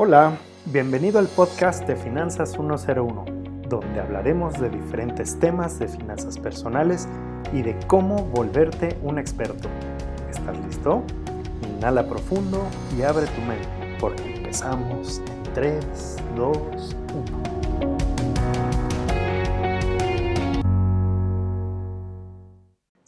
Hola, bienvenido al podcast de Finanzas 101, donde hablaremos de diferentes temas de finanzas personales y de cómo volverte un experto. ¿Estás listo? Inhala profundo y abre tu mente, porque empezamos en 3, 2, 1.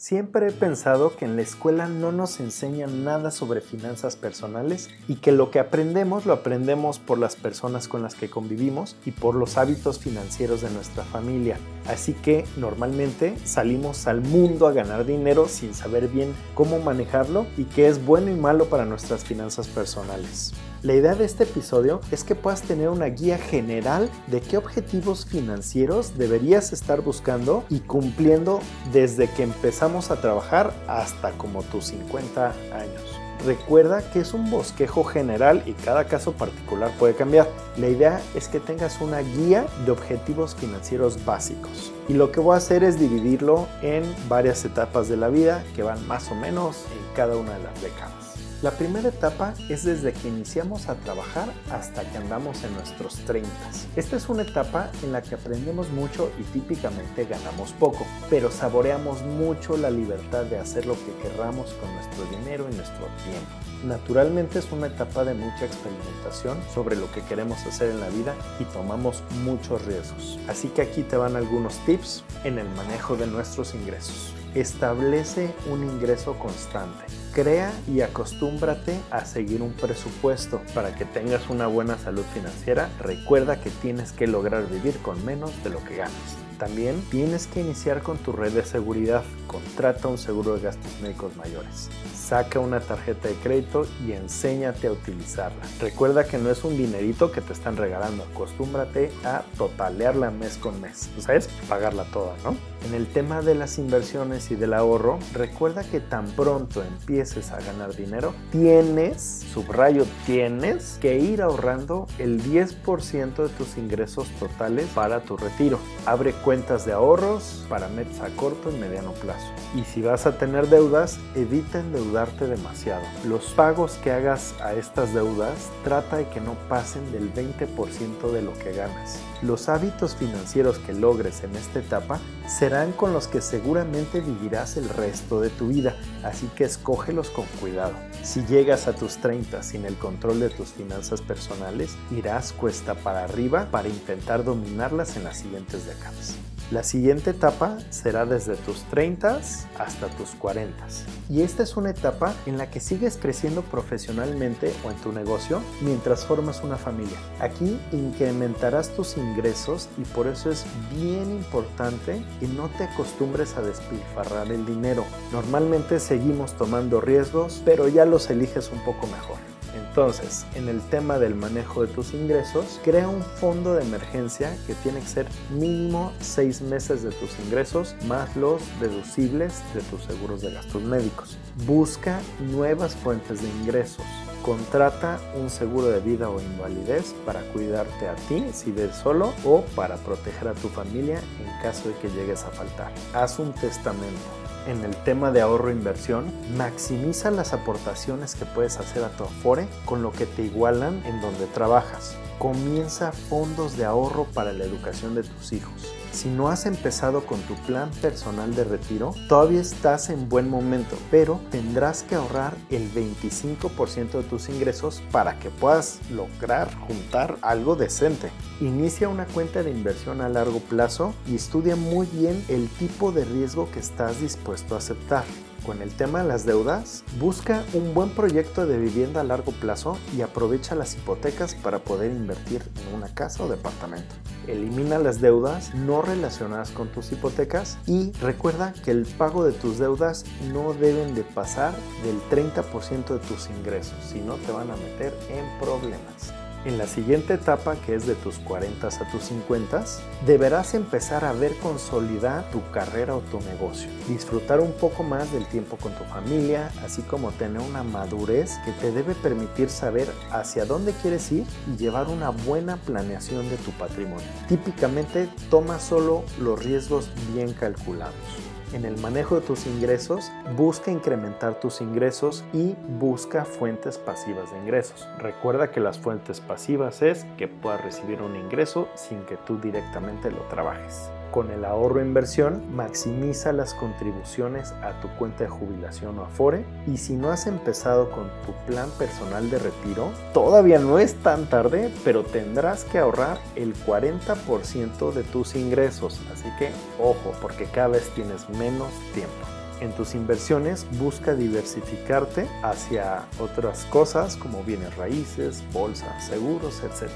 Siempre he pensado que en la escuela no nos enseñan nada sobre finanzas personales y que lo que aprendemos lo aprendemos por las personas con las que convivimos y por los hábitos financieros de nuestra familia. Así que normalmente salimos al mundo a ganar dinero sin saber bien cómo manejarlo y qué es bueno y malo para nuestras finanzas personales. La idea de este episodio es que puedas tener una guía general de qué objetivos financieros deberías estar buscando y cumpliendo desde que empezamos a trabajar hasta como tus 50 años. Recuerda que es un bosquejo general y cada caso particular puede cambiar. La idea es que tengas una guía de objetivos financieros básicos. Y lo que voy a hacer es dividirlo en varias etapas de la vida que van más o menos en cada una de las décadas. La primera etapa es desde que iniciamos a trabajar hasta que andamos en nuestros 30. Esta es una etapa en la que aprendemos mucho y típicamente ganamos poco, pero saboreamos mucho la libertad de hacer lo que querramos con nuestro dinero y nuestro tiempo. Naturalmente es una etapa de mucha experimentación sobre lo que queremos hacer en la vida y tomamos muchos riesgos. Así que aquí te van algunos tips en el manejo de nuestros ingresos. Establece un ingreso constante. Crea y acostúmbrate a seguir un presupuesto para que tengas una buena salud financiera. Recuerda que tienes que lograr vivir con menos de lo que ganas. También tienes que iniciar con tu red de seguridad. Contrata un seguro de gastos médicos mayores. Saca una tarjeta de crédito y enséñate a utilizarla. Recuerda que no es un dinerito que te están regalando. Acostúmbrate a totalearla mes con mes. O sea, es pagarla toda, ¿no? En el tema de las inversiones y del ahorro, recuerda que tan pronto empieces a ganar dinero, tienes, subrayo, tienes que ir ahorrando el 10% de tus ingresos totales para tu retiro. Abre cuentas de ahorros para metas a corto y mediano plazo. Y si vas a tener deudas, evita endeudarte demasiado. Los pagos que hagas a estas deudas, trata de que no pasen del 20% de lo que ganas. Los hábitos financieros que logres en esta etapa serán con los que seguramente vivirás el resto de tu vida, así que escógelos con cuidado. Si llegas a tus 30 sin el control de tus finanzas personales, irás cuesta para arriba para intentar dominarlas en las siguientes décadas. La siguiente etapa será desde tus 30 hasta tus 40. Y esta es una etapa en la que sigues creciendo profesionalmente o en tu negocio mientras formas una familia. Aquí incrementarás tus ingresos y por eso es bien importante que no te acostumbres a despilfarrar el dinero. Normalmente seguimos tomando riesgos, pero ya los eliges un poco mejor. Entonces, en el tema del manejo de tus ingresos, crea un fondo de emergencia que tiene que ser mínimo 6 meses de tus ingresos más los deducibles de tus seguros de gastos médicos. Busca nuevas fuentes de ingresos. Contrata un seguro de vida o invalidez para cuidarte a ti si ves solo o para proteger a tu familia en caso de que llegues a faltar. Haz un testamento en el tema de ahorro e maximiza las aportaciones que puedes hacer a tu Afore con lo que te igualan en donde trabajas. Comienza fondos de ahorro para la educación de tus hijos. Si no has empezado con tu plan personal de retiro, todavía estás en buen momento, pero tendrás que ahorrar el 25% de tus ingresos para que puedas lograr juntar algo decente. Inicia una cuenta de inversión a largo plazo y estudia muy bien el tipo de riesgo que estás dispuesto a aceptar con el tema de las deudas, busca un buen proyecto de vivienda a largo plazo y aprovecha las hipotecas para poder invertir en una casa o departamento. Elimina las deudas no relacionadas con tus hipotecas y recuerda que el pago de tus deudas no deben de pasar del 30% de tus ingresos, si no te van a meter en problemas. En la siguiente etapa, que es de tus 40 a tus 50, deberás empezar a ver consolidar tu carrera o tu negocio. Disfrutar un poco más del tiempo con tu familia, así como tener una madurez que te debe permitir saber hacia dónde quieres ir y llevar una buena planeación de tu patrimonio. Típicamente toma solo los riesgos bien calculados. En el manejo de tus ingresos, busca incrementar tus ingresos y busca fuentes pasivas de ingresos. Recuerda que las fuentes pasivas es que puedas recibir un ingreso sin que tú directamente lo trabajes. Con el ahorro inversión, maximiza las contribuciones a tu cuenta de jubilación o Afore. Y si no has empezado con tu plan personal de retiro, todavía no es tan tarde, pero tendrás que ahorrar el 40% de tus ingresos. Así que ojo, porque cada vez tienes menos tiempo en tus inversiones busca diversificarte hacia otras cosas como bienes raíces, bolsas, seguros, etc.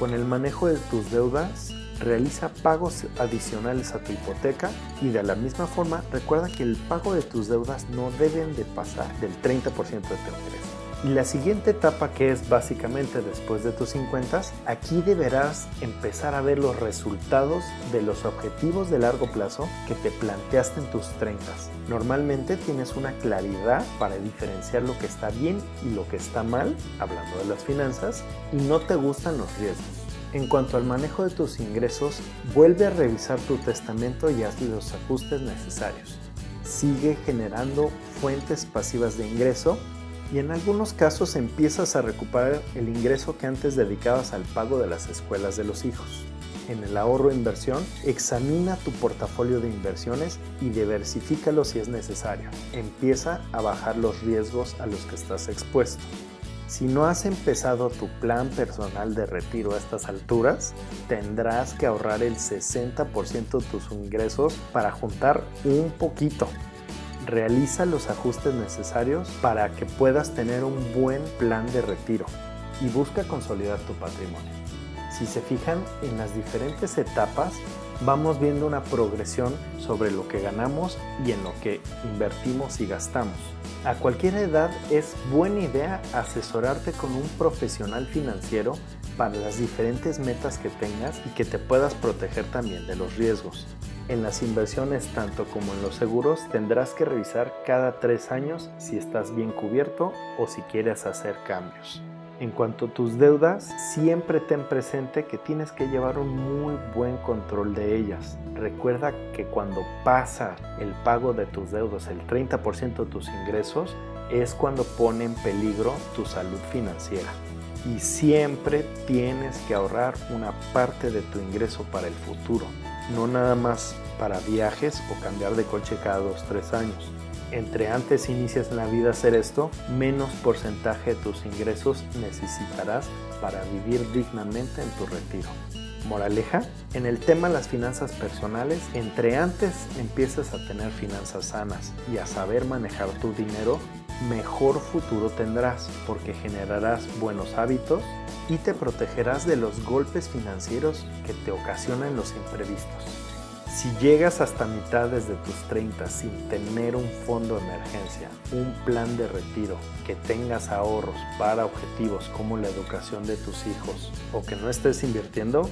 Con el manejo de tus deudas, realiza pagos adicionales a tu hipoteca y de la misma forma recuerda que el pago de tus deudas no deben de pasar del 30% de tu ingreso. Y la siguiente etapa que es básicamente después de tus 50, aquí deberás empezar a ver los resultados de los objetivos de largo plazo que te planteaste en tus 30. Normalmente tienes una claridad para diferenciar lo que está bien y lo que está mal, hablando de las finanzas, y no te gustan los riesgos. En cuanto al manejo de tus ingresos, vuelve a revisar tu testamento y haz los ajustes necesarios. Sigue generando fuentes pasivas de ingreso y en algunos casos empiezas a recuperar el ingreso que antes dedicabas al pago de las escuelas de los hijos. En el ahorro e inversión, examina tu portafolio de inversiones y diversifícalo si es necesario. Empieza a bajar los riesgos a los que estás expuesto. Si no has empezado tu plan personal de retiro a estas alturas, tendrás que ahorrar el 60% de tus ingresos para juntar un poquito. Realiza los ajustes necesarios para que puedas tener un buen plan de retiro y busca consolidar tu patrimonio. Si se fijan en las diferentes etapas, vamos viendo una progresión sobre lo que ganamos y en lo que invertimos y gastamos. A cualquier edad es buena idea asesorarte con un profesional financiero para las diferentes metas que tengas y que te puedas proteger también de los riesgos. En las inversiones tanto como en los seguros tendrás que revisar cada tres años si estás bien cubierto o si quieres hacer cambios. En cuanto a tus deudas, siempre ten presente que tienes que llevar un muy buen control de ellas. Recuerda que cuando pasa el pago de tus deudas el 30% de tus ingresos, es cuando pone en peligro tu salud financiera. Y siempre tienes que ahorrar una parte de tu ingreso para el futuro, no nada más para viajes o cambiar de coche cada 2-3 años entre antes inicias en la vida a hacer esto, menos porcentaje de tus ingresos necesitarás para vivir dignamente en tu retiro. Moraleja, en el tema de las finanzas personales, entre antes empiezas a tener finanzas sanas y a saber manejar tu dinero, mejor futuro tendrás porque generarás buenos hábitos y te protegerás de los golpes financieros que te ocasionan los imprevistos. Si llegas hasta mitades de tus 30 sin tener un fondo de emergencia, un plan de retiro, que tengas ahorros para objetivos como la educación de tus hijos o que no estés invirtiendo,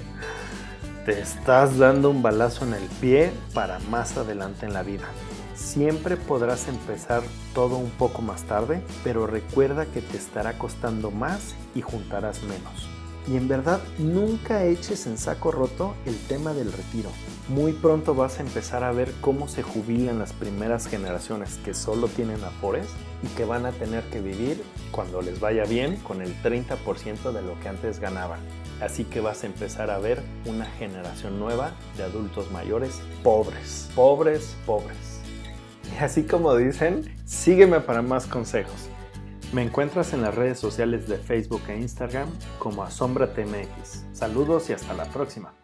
te estás dando un balazo en el pie para más adelante en la vida. Siempre podrás empezar todo un poco más tarde, pero recuerda que te estará costando más y juntarás menos. Y en verdad nunca eches en saco roto el tema del retiro. Muy pronto vas a empezar a ver cómo se jubilan las primeras generaciones que solo tienen afores y que van a tener que vivir cuando les vaya bien con el 30% de lo que antes ganaban. Así que vas a empezar a ver una generación nueva de adultos mayores pobres, pobres, pobres. Y así como dicen, sígueme para más consejos. Me encuentras en las redes sociales de Facebook e Instagram como AsombraTMX. Saludos y hasta la próxima.